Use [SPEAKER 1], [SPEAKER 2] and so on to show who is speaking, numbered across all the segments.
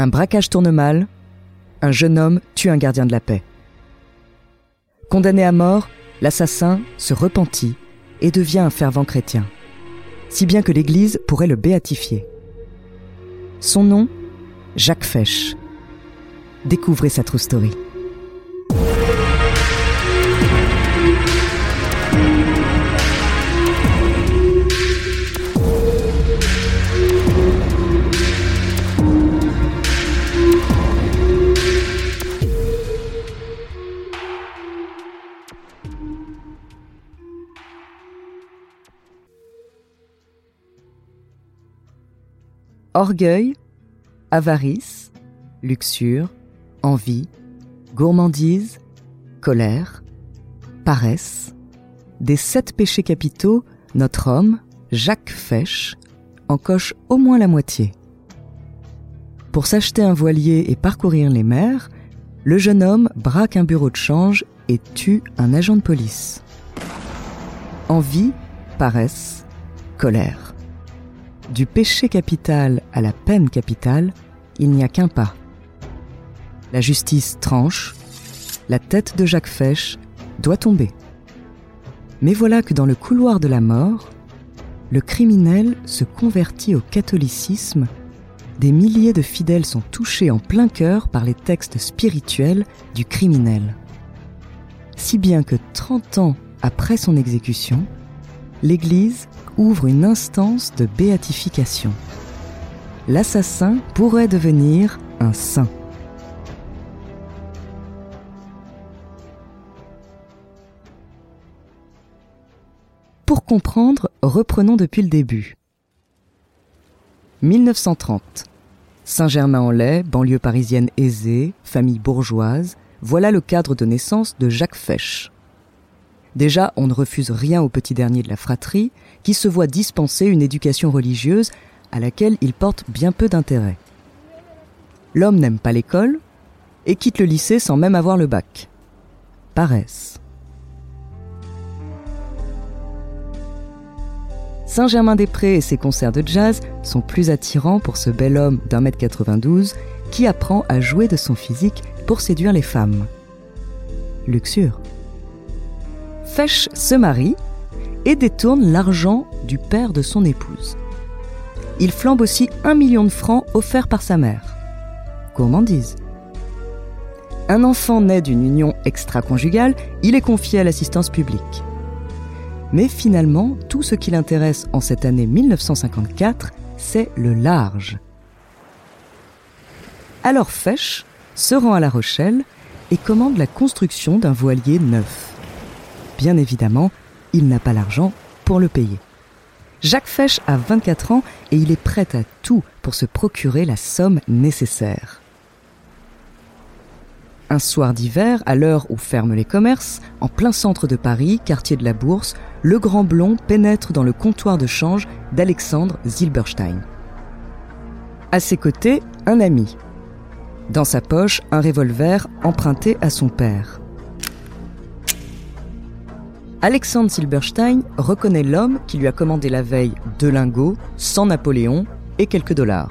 [SPEAKER 1] Un braquage tourne mal, un jeune homme tue un gardien de la paix. Condamné à mort, l'assassin se repentit et devient un fervent chrétien, si bien que l'Église pourrait le béatifier. Son nom Jacques Fesch. Découvrez sa true story. Orgueil, avarice, luxure, envie, gourmandise, colère, paresse. Des sept péchés capitaux, notre homme, Jacques Fesch, en coche au moins la moitié. Pour s'acheter un voilier et parcourir les mers, le jeune homme braque un bureau de change et tue un agent de police. Envie, paresse, colère. Du péché capital à la peine capitale, il n'y a qu'un pas. La justice tranche, la tête de Jacques Fesch doit tomber. Mais voilà que dans le couloir de la mort, le criminel se convertit au catholicisme, des milliers de fidèles sont touchés en plein cœur par les textes spirituels du criminel. Si bien que 30 ans après son exécution, l'Église ouvre une instance de béatification. L'assassin pourrait devenir un saint. Pour comprendre, reprenons depuis le début. 1930. Saint-Germain-en-Laye, banlieue parisienne aisée, famille bourgeoise, voilà le cadre de naissance de Jacques Fesch. Déjà, on ne refuse rien au petit dernier de la fratrie, qui se voit dispenser une éducation religieuse à laquelle il porte bien peu d'intérêt. L'homme n'aime pas l'école et quitte le lycée sans même avoir le bac. Paresse. Saint-Germain-des-Prés et ses concerts de jazz sont plus attirants pour ce bel homme d'un mètre 92 qui apprend à jouer de son physique pour séduire les femmes. Luxure. Fesch se marie et détourne l'argent du père de son épouse. Il flambe aussi un million de francs offerts par sa mère. Gourmandise. Un enfant naît d'une union extra-conjugale, il est confié à l'assistance publique. Mais finalement, tout ce qui l'intéresse en cette année 1954, c'est le large. Alors Fesch se rend à La Rochelle et commande la construction d'un voilier neuf. Bien évidemment, il n'a pas l'argent pour le payer. Jacques Fesch a 24 ans et il est prêt à tout pour se procurer la somme nécessaire. Un soir d'hiver, à l'heure où ferment les commerces, en plein centre de Paris, quartier de la Bourse, le grand blond pénètre dans le comptoir de change d'Alexandre Zilberstein. À ses côtés, un ami. Dans sa poche, un revolver emprunté à son père. Alexandre Silberstein reconnaît l'homme qui lui a commandé la veille deux lingots, sans Napoléon et quelques dollars.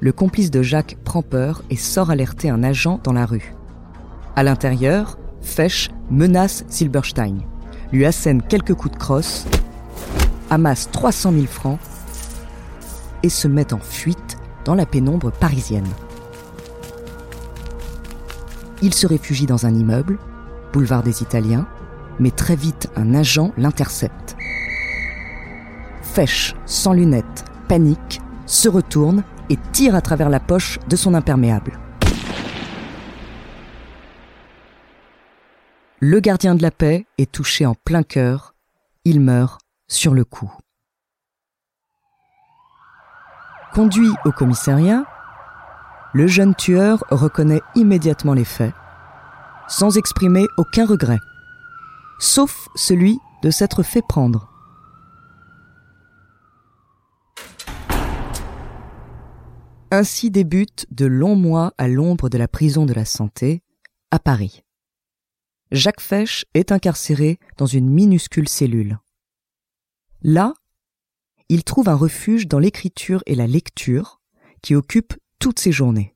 [SPEAKER 1] Le complice de Jacques prend peur et sort alerter un agent dans la rue. À l'intérieur, Fesch menace Silberstein, lui assène quelques coups de crosse, amasse 300 000 francs et se met en fuite dans la pénombre parisienne. Il se réfugie dans un immeuble, boulevard des Italiens, mais très vite un agent l'intercepte. Fesch, sans lunettes, panique, se retourne et tire à travers la poche de son imperméable. Le gardien de la paix est touché en plein cœur. Il meurt sur le coup. Conduit au commissariat, le jeune tueur reconnaît immédiatement les faits, sans exprimer aucun regret, sauf celui de s'être fait prendre. Ainsi débutent de longs mois à l'ombre de la prison de la santé, à Paris. Jacques Fesch est incarcéré dans une minuscule cellule. Là, il trouve un refuge dans l'écriture et la lecture qui occupent toutes ses journées.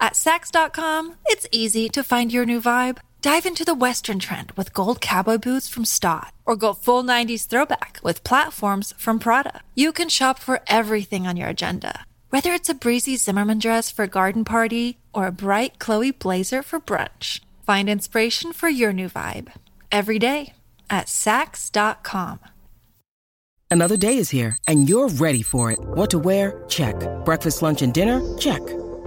[SPEAKER 2] At Sax.com, it's easy to find your new vibe. Dive into the Western trend with gold cowboy boots from Stott, or go full 90s throwback with platforms from Prada. You can shop for everything on your agenda, whether it's a breezy Zimmerman dress for a garden party or a bright Chloe blazer for brunch. Find inspiration for your new vibe every day at Sax.com.
[SPEAKER 3] Another day is here, and you're ready for it. What to wear? Check. Breakfast, lunch, and dinner? Check.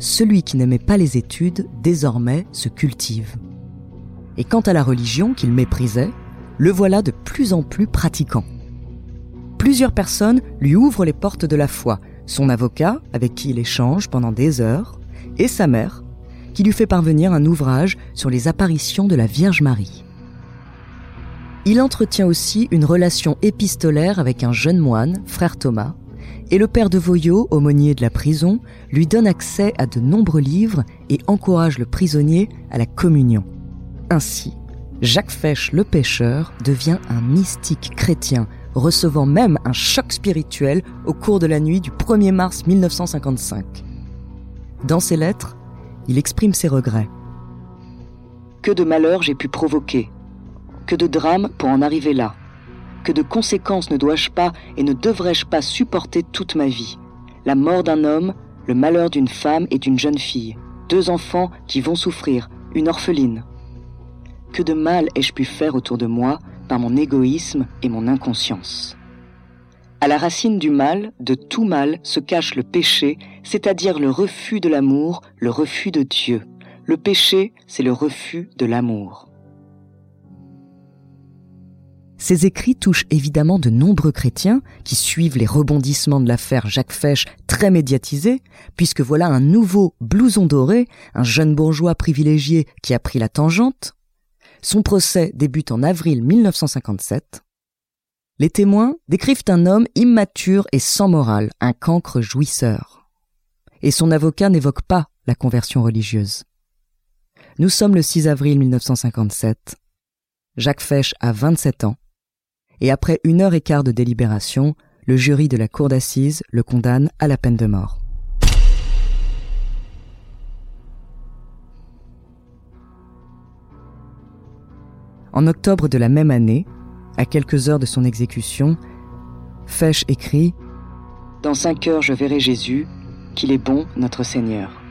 [SPEAKER 1] Celui qui n'aimait pas les études, désormais, se cultive. Et quant à la religion qu'il méprisait, le voilà de plus en plus pratiquant. Plusieurs personnes lui ouvrent les portes de la foi, son avocat, avec qui il échange pendant des heures, et sa mère, qui lui fait parvenir un ouvrage sur les apparitions de la Vierge Marie. Il entretient aussi une relation épistolaire avec un jeune moine, frère Thomas, et le père de Voyot, aumônier de la prison, lui donne accès à de nombreux livres et encourage le prisonnier à la communion. Ainsi, Jacques Fesch le pêcheur devient un mystique chrétien, recevant même un choc spirituel au cours de la nuit du 1er mars 1955. Dans ses lettres, il exprime ses regrets. Que de malheurs j'ai pu provoquer, que de drames pour en arriver là, que de conséquences ne dois-je pas et ne devrais-je pas supporter toute ma vie? La mort d'un homme, le malheur d'une femme et d'une jeune fille, deux enfants qui vont souffrir, une orpheline. Que de mal ai-je pu faire autour de moi par mon égoïsme et mon inconscience? À la racine du mal, de tout mal, se cache le péché, c'est-à-dire le refus de l'amour, le refus de Dieu. Le péché, c'est le refus de l'amour. Ces écrits touchent évidemment de nombreux chrétiens qui suivent les rebondissements de l'affaire Jacques Fesch très médiatisée, puisque voilà un nouveau blouson doré, un jeune bourgeois privilégié qui a pris la tangente. Son procès débute en avril 1957. Les témoins décrivent un homme immature et sans morale, un cancre jouisseur. Et son avocat n'évoque pas la conversion religieuse. Nous sommes le 6 avril 1957. Jacques Fesch a 27 ans et après une heure et quart de délibération, le jury de la cour d'assises le condamne à la peine de mort. En octobre de la même année, à quelques heures de son exécution, Fesch écrit Dans cinq heures je verrai Jésus, qu'il est bon notre Seigneur.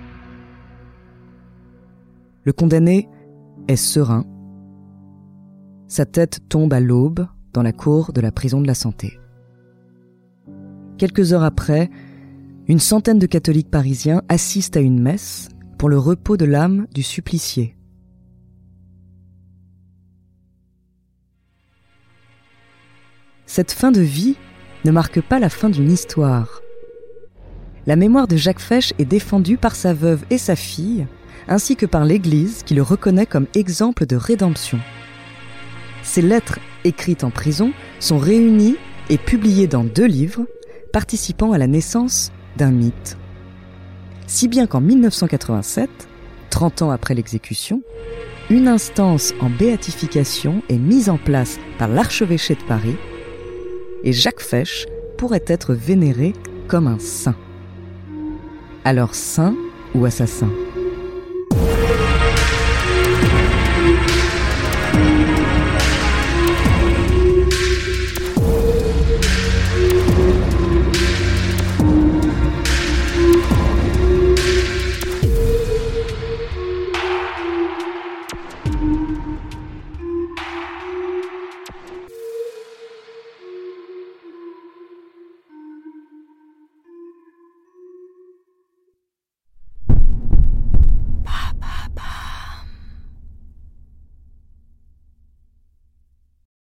[SPEAKER 1] Le condamné est serein. Sa tête tombe à l'aube dans la cour de la prison de la santé. Quelques heures après, une centaine de catholiques parisiens assistent à une messe pour le repos de l'âme du supplicié. Cette fin de vie ne marque pas la fin d'une histoire. la mémoire de Jacques Fesch est défendue par sa veuve et sa fille, ainsi que par l'Église qui le reconnaît comme exemple de rédemption. Ses lettres écrites en prison sont réunies et publiées dans deux livres, participant à la naissance d'un mythe. Si bien qu'en 1987, 30 ans après l'exécution, une instance en béatification est mise en place par l'archevêché de Paris et Jacques Fesch pourrait être vénéré comme un saint. Alors saint ou assassin?